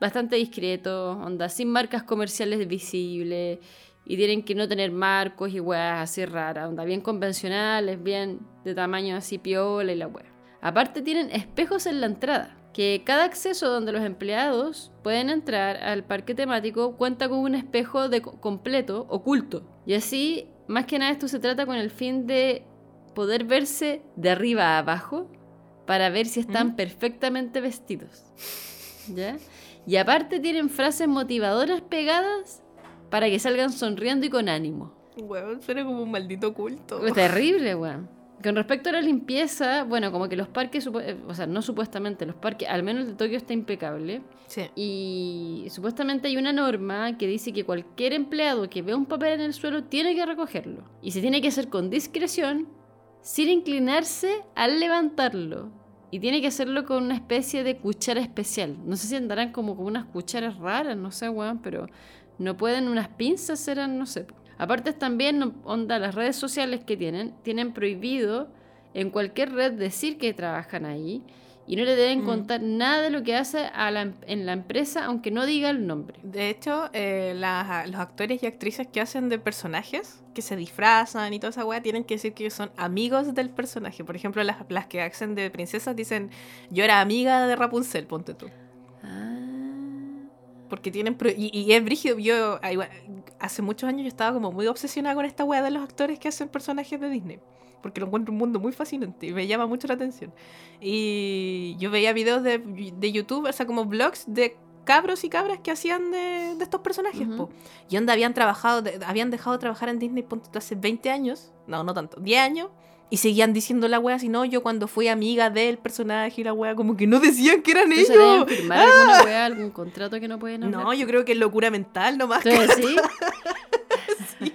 bastante discretos, onda, sin marcas comerciales visibles, y tienen que no tener marcos y weas así raras, onda, bien convencionales, bien de tamaño así piola y la wea. Aparte tienen espejos en la entrada, que cada acceso donde los empleados pueden entrar al parque temático cuenta con un espejo de co- completo oculto. Y así, más que nada, esto se trata con el fin de poder verse de arriba a abajo para ver si están ¿Mm? perfectamente vestidos. ¿Ya? Y aparte tienen frases motivadoras pegadas para que salgan sonriendo y con ánimo. Weón, suena como un maldito culto. Es terrible, weón. Con respecto a la limpieza, bueno, como que los parques, eh, o sea, no supuestamente, los parques, al menos el de Tokio está impecable. Sí. Y supuestamente hay una norma que dice que cualquier empleado que vea un papel en el suelo tiene que recogerlo. Y se tiene que hacer con discreción, sin inclinarse al levantarlo. Y tiene que hacerlo con una especie de cuchara especial. No sé si andarán como con unas cucharas raras, no sé, weón, pero no pueden unas pinzas, serán, no sé. Aparte también, onda, las redes sociales que tienen, tienen prohibido en cualquier red decir que trabajan ahí y no le deben Mm. contar nada de lo que hace a la em- en la empresa, aunque no diga el nombre. De hecho, eh, los actores y actrices que hacen de personajes, que se disfrazan y toda esa weá, tienen que decir que son amigos del personaje. Por ejemplo, las, las que hacen de princesas dicen, yo era amiga de Rapunzel, ponte tú. Porque tienen... Y, y es brígido, yo ah, hace muchos años yo estaba como muy obsesionada con esta weá de los actores que hacen personajes de Disney. Porque lo encuentro un mundo muy fascinante y me llama mucho la atención. Y yo veía videos de, de YouTube, o sea, como vlogs de cabros y cabras que hacían de, de estos personajes. Ujú. po. Y onda habían trabajado, de- habían dejado de trabajar en Disney tú, hace 20 años, no, no tanto, 10 años. Y seguían diciendo la wea, si no, yo cuando fui amiga del personaje y la wea, como que no decían que eran Entonces deben ellos. firmar alguna weá, algún contrato que no pueden hablar. No, yo creo que es locura mental nomás. Entonces, ¿sí?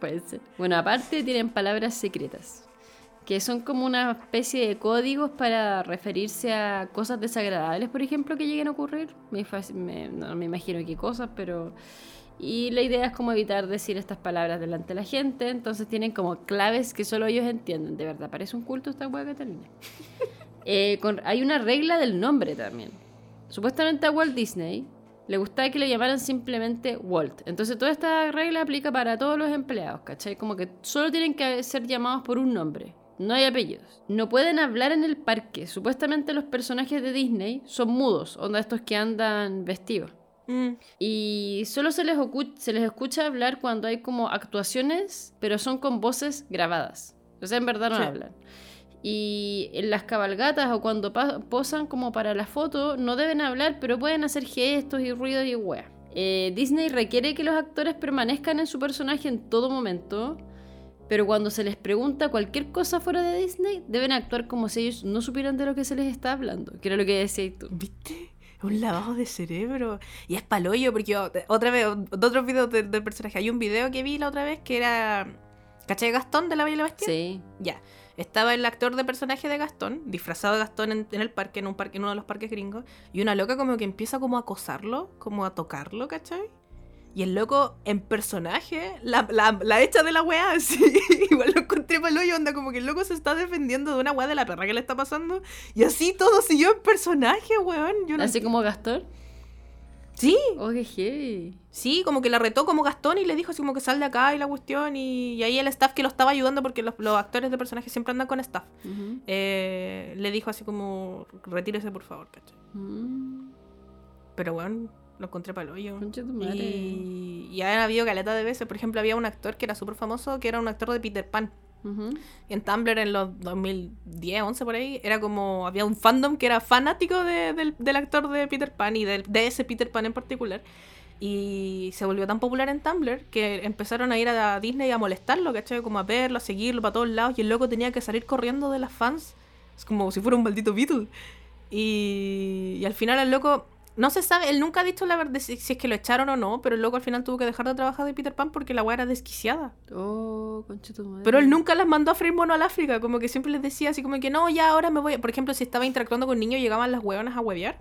Puede ser. Bueno, aparte tienen palabras secretas, que son como una especie de códigos para referirse a cosas desagradables, por ejemplo, que lleguen a ocurrir. Me, me- no me imagino qué cosas, pero... Y la idea es como evitar decir estas palabras delante de la gente, entonces tienen como claves que solo ellos entienden. De verdad, parece un culto esta hueá Catalina. Eh, con- hay una regla del nombre también. Supuestamente a Walt Disney le gustaba que le llamaran simplemente Walt. Entonces toda esta regla aplica para todos los empleados, ¿cachai? Como que solo tienen que ser llamados por un nombre. No hay apellidos. No pueden hablar en el parque. Supuestamente los personajes de Disney son mudos, onda estos que andan vestidos. Mm, Y solo se les, se les escucha hablar cuando hay como actuaciones, pero son con voces grabadas. O sea, en verdad no Sí. hablan. Y en las cabalgatas o cuando posan como para la foto, no deben hablar, pero pueden hacer gestos y ruidos y wea. Eh, Disney requiere que los actores permanezcan en su personaje en todo momento, pero cuando se les pregunta cualquier cosa fuera de Disney, deben actuar como si ellos no supieran de lo que se les está hablando, que era lo que decías tú. ¿Viste? Un lavado de cerebro. Y es paloyo, porque yo- otra vez, de otros videos del, del personaje. Hay un video que vi la otra vez que era. ¿Cachai Gastón de la Bella y la Bestia? Sí. Ya. Estaba el actor de personaje de Gastón, disfrazado de Gastón en, en el parque, en un parque, en uno de los parques gringos, y una loca como que empieza como a acosarlo, como a tocarlo, ¿cachai? Y el loco en personaje la, la, la echa de la weá, así. Igual lo encontré mal hoyo, onda, como que el loco se está defendiendo de una weá de la perra que le está pasando. Y así todo siguió en personaje, weón. Yo no Así como Gastón. Sí, Oh, qué heavy. sí, como que la retó como Gastón y le dijo así como que sal de acá y la cuestión. Y, y ahí el staff que lo estaba ayudando, porque los, los actores de personaje siempre andan con staff. Eh, le dijo así como, retírese por favor, ¿cachai? Mm, Pero bueno, lo encontré para el hoyo. Y, y han habido caleta de veces. Por ejemplo, había un actor que era súper famoso, que era un actor de Peter Pan. Ujú. En Tumblr en los 2010, 11 por ahí, era como, había un fandom que era fanático de- del, del actor de Peter Pan y del- de ese Peter Pan en particular. Y se volvió tan popular en Tumblr que empezaron a ir a Disney a molestarlo, ¿cachai? Como a verlo, a seguirlo para todos lados. Y el loco tenía que salir corriendo de las fans. Es como si fuera un maldito Beatle. Y, y al final el loco, no se sabe, él nunca ha dicho la verdad si, si es que lo echaron o no, pero el loco al final tuvo que dejar de trabajar de Peter Pan porque la weá era desquiciada. Oh, concha tu madre. Pero él nunca las mandó a freír mono al África, como que siempre les decía así como que no, ya ahora me voy. Por ejemplo, si estaba interactuando con niños y llegaban las hueonas a huevear,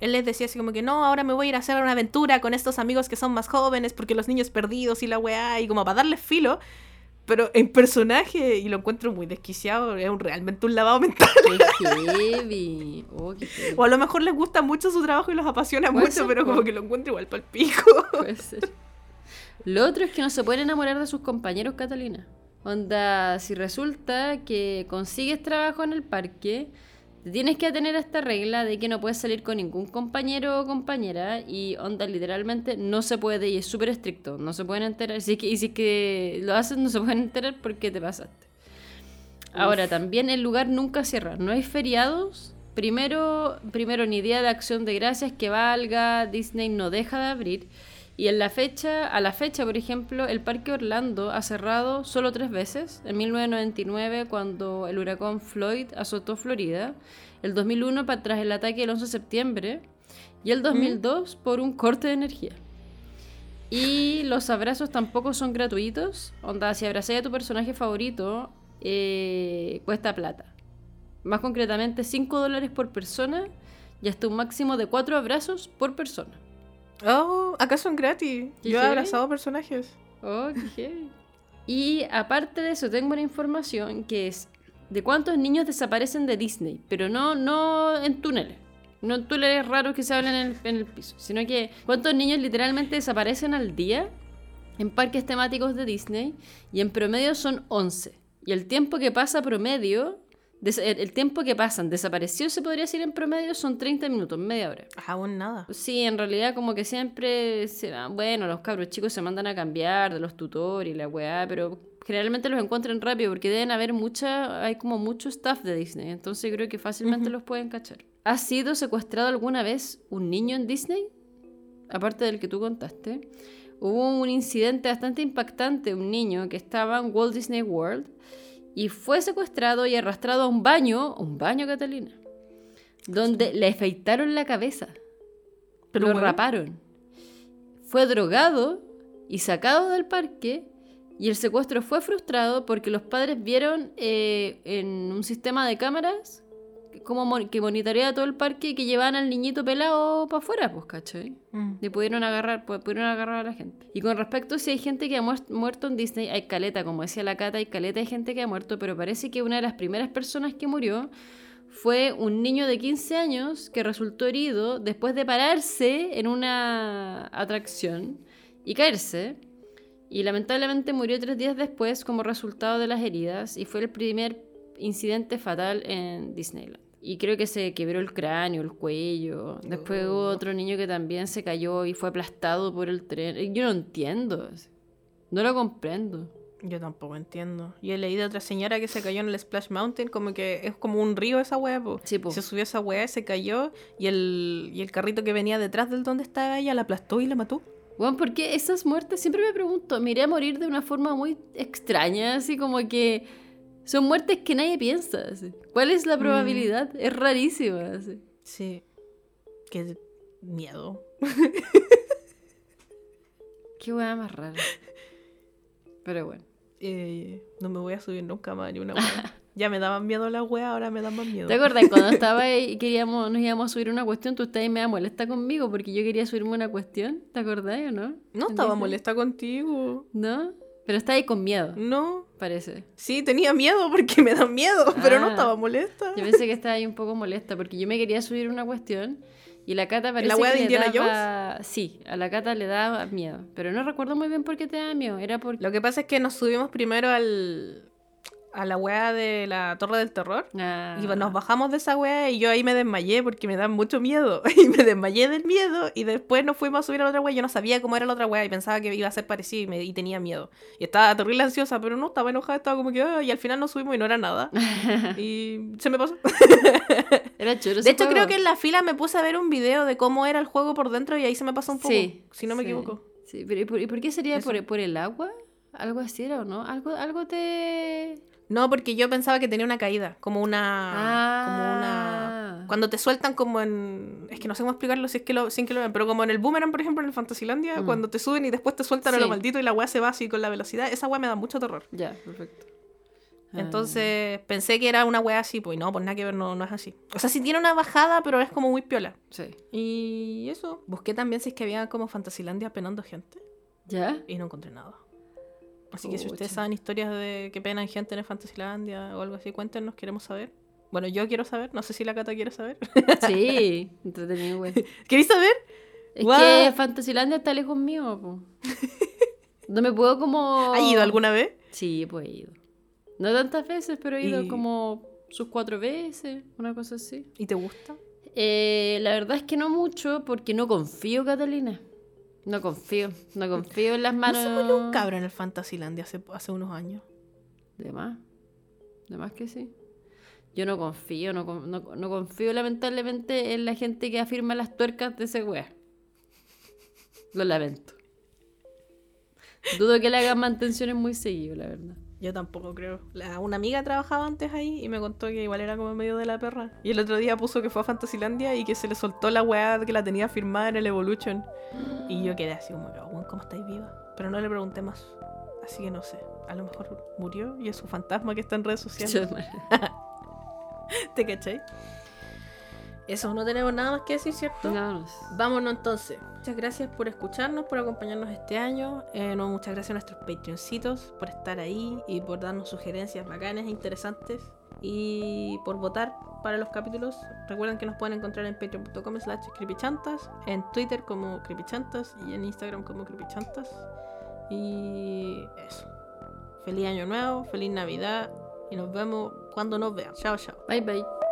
él les decía así como que no, ahora me voy a ir a hacer una aventura con estos amigos que son más jóvenes porque los niños perdidos y la weá, y como para darles filo. Pero en personaje, y lo encuentro muy desquiciado, es un, realmente un lavado mental. Qué heavy. Oh, qué heavy. O a lo mejor les gusta mucho su trabajo y los apasiona mucho, ser, pero como que lo encuentro igual para el pico. Puede ser. Lo otro es que no se pueden enamorar de sus compañeros, Catalina. Onda, si resulta que consigues trabajo en el parque, Te tienes que atener a esta regla de que no puedes salir con ningún compañero o compañera y onda literalmente no se puede y es súper estricto, no se pueden enterar. Si es que, y si es que lo haces no se pueden enterar porque te pasaste. Ahora, también el lugar nunca cierra, no hay feriados. Primero, primero ni día de acción de gracias que valga, Disney no deja de abrir. Y en la fecha, a la fecha, por ejemplo, el Parque Orlando ha cerrado solo tres veces. En 1999, cuando el huracán Floyd azotó Florida. El 2001, para tras el ataque del 11 de septiembre. Y el 2002, por un corte de energía. Y los abrazos tampoco son gratuitos. Onda, si abrazáis a tu personaje favorito, eh, cuesta plata. Más concretamente, 5 dólares por persona y hasta un máximo de 4 abrazos por persona. Oh, acá son gratis. ¿Qué Yo he abrazado personajes. Oh, qué heavy. Y aparte de eso, tengo una información que es de cuántos niños desaparecen de Disney, pero no, no en túneles. No en túneles raros que se hablan en el, en el piso, sino que cuántos niños literalmente desaparecen al día en parques temáticos de Disney y en promedio son 11. Y el tiempo que pasa promedio, el, tiempo que pasan desaparecidos se podría decir en promedio son 30 minutos, media hora. Aún nada. Sí, en realidad como que siempre se van- bueno, los cabros chicos se mandan a cambiar de los tutores y la weá, pero generalmente los encuentran rápido porque deben haber mucha, hay como mucho staff de Disney, entonces creo que fácilmente los pueden cachar. ¿Ha sido secuestrado alguna vez un niño en Disney? Aparte del que tú contaste. Hubo un incidente bastante impactante, un niño que estaba en Walt Disney World y fue secuestrado y arrastrado a un baño, un baño Catalina, donde le afeitaron la cabeza Pero lo bueno. raparon. Fue drogado y sacado del parque y el secuestro fue frustrado porque los padres vieron eh, en un sistema de cámaras como mon- que monitoreaba todo el parque y que llevaban al niñito pelado para afuera, pues, ¿cachai? Mm. Y pudieron agarrar, pu- pudieron agarrar a la gente. Y con respecto a si hay gente que ha muer- muerto en Disney, hay caleta, como decía la Cata, hay caleta de gente que ha muerto, pero parece que una de las primeras personas que murió fue un niño de 15 años que resultó herido después de pararse en una atracción y caerse. Y lamentablemente murió tres días después como resultado de las heridas y fue el primer incidente fatal en Disneyland. Y creo que se quebró el cráneo, el cuello. Después hubo otro niño que también se cayó y fue aplastado por el tren. Yo no entiendo. No lo comprendo. Yo tampoco entiendo. Yo leí de otra señora que se cayó en el Splash Mountain, como que es como un río esa po. Sí. Se subió esa weá, se cayó, y el, y el carrito que venía detrás del donde estaba ella la aplastó y la mató. Bueno, porque esas muertes siempre me pregunto, me iré a morir de una forma muy extraña, así como que son muertes que nadie piensa. así. ¿Cuál es la probabilidad? Es rarísima. así. Sí. Qué miedo. Qué hueá más rara. Pero bueno. Eh, no me voy a subir nunca más ni una ya me daban miedo las weas, ahora me dan más miedo. ¿Te acuerdas cuando estaba ahí y queríamos, nos íbamos a subir una cuestión? Tú estabas ahí media molesta conmigo porque yo quería subirme una cuestión. ¿Te acordás o no? No ¿En estaba molesta contigo. ¿No? Pero estaba ahí con miedo, No. Parece. Sí, tenía miedo porque me dan miedo, pero no Ah. estaba molesta. Yo pensé que estaba ahí un poco molesta porque yo me quería subir una cuestión y la Cata parece ¿La que de le Indiana daba... Sí, a la Cata le daba miedo. Pero no recuerdo muy bien por qué te daba miedo. Era porque... Lo que pasa es que nos subimos primero al a la wea de la Torre del Terror. Ah, Y nos bajamos de esa wea y yo ahí me desmayé porque me da mucho miedo. Y me desmayé del miedo. Y después nos fuimos a subir a la otra wea. Yo no sabía cómo era la otra wea y pensaba que iba a ser parecido y, me- y tenía miedo. Y estaba terrible ansiosa, pero no, estaba enojada, estaba como que. "Ah", y al final nos subimos y no era nada. y se me pasó. Era chulo De hecho, juego. creo que en la fila me puse a ver un video de cómo era el juego por dentro y ahí se me pasó un poco. Sí. Si no me sí, equivoco. Sí, pero ¿y por, y por qué sería por, por el agua? ¿Algo así era o no? ¿Algo, algo te...? No, porque yo pensaba que tenía una caída, como una... Ah. Como una... Cuando te sueltan como en... Es que no sé cómo explicarlo si es que lo, sin que lo vean, pero como en el Boomerang, por ejemplo, en el Fantasylandia, Mm. cuando te suben y después te sueltan a lo maldito y la weá se va así con la velocidad, esa weá me da mucho terror. Ya, perfecto. Ah. Entonces pensé que era una weá así, pues no, pues nada que ver, no, no es así. O sea, sí tiene una bajada, pero es como muy piola. Sí. Y eso. Busqué también si es que había como Fantasylandia penando gente ¿Ya? y no encontré nada. Así que si ustedes saben historias de que penan gente en el Fantasylandia o algo así, cuéntenos, queremos saber. Bueno, yo quiero saber, no sé si la Cata quiere saber. Sí, entretenido, güey. ¿Queréis saber? Es que Fantasylandia está lejos mío, po. No me puedo como... ¿Has ido alguna vez? Sí, pues he ido. No tantas veces, pero he ido Y- como sus cuatro veces, una cosa así. ¿Y te gusta? Eh, la verdad es que no mucho porque no confío, Catalina. No confío, no confío en las ¿No manos. se murió un cabro en el Fantasylandia hace, hace unos años? De más. De más que sí. Yo no confío, no, no, no confío lamentablemente en la gente que afirma las tuercas de ese weá. Lo lamento. Dudo que le hagan mantenciones muy seguido, la verdad. Yo tampoco creo. La- una amiga trabajaba antes ahí y me contó que igual era como medio de la perra. Y el otro día puso que fue a Fantasylandia y que se le soltó la weá que la tenía firmada en el Evolution. Y yo quedé así como, "Weón, ¿cómo estáis viva? Pero no le pregunté más. Así que no sé. A lo mejor murió y es su fantasma que está en redes sociales. ¿Te cachai? Eso, no tenemos nada más que decir, ¿cierto? No, no sé. Vámonos entonces. Muchas gracias por escucharnos, por acompañarnos este año. Eh, no, muchas gracias a nuestros Patreoncitos por estar ahí y por darnos sugerencias bacanas e interesantes. Y por votar para los capítulos. Recuerden que nos pueden encontrar en patreon.com slash creepychantas, en Twitter como creepychantas y en Instagram como creepychantas. Y eso. Feliz año nuevo, feliz Navidad y nos vemos cuando nos vean. Chao, chao. Bye bye.